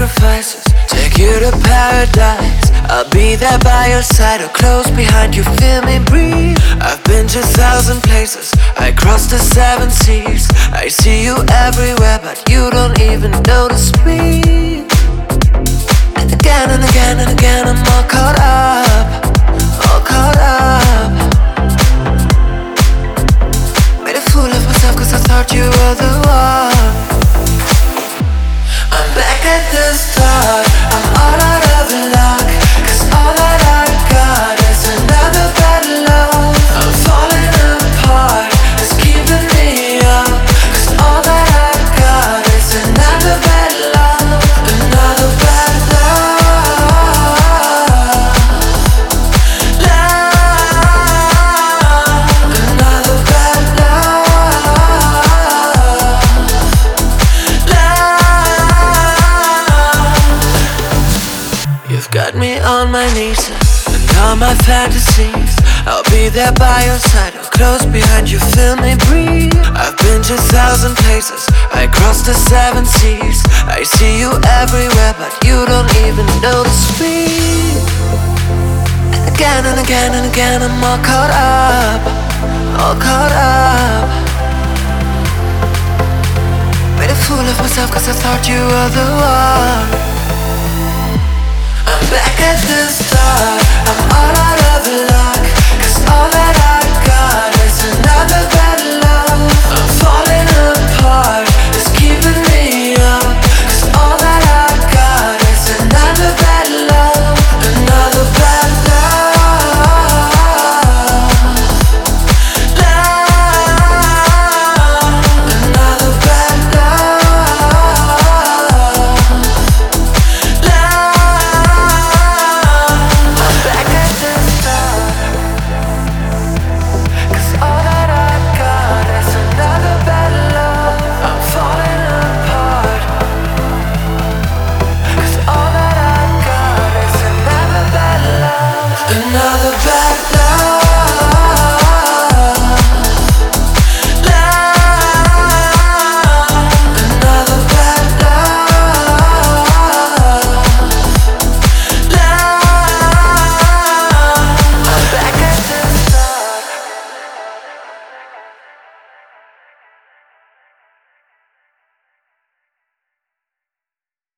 sacrifices, take you to paradise. I'll be there by your side or close behind you, feel me breathe. I've been to thousand places, I crossed the seven seas. I see you everywhere, but you don't even notice me. And again and again and again, I'm all caught up, all caught up. You've got me on my knees and all my fantasies. I'll be there by your side or close behind you, feel me breathe. I've been to thousand places, I crossed the seven seas. I see you everywhere, but you don't even notice me. And again and again and again, I'm all caught up, all caught up. Made a fool of myself cause I thought you were the one.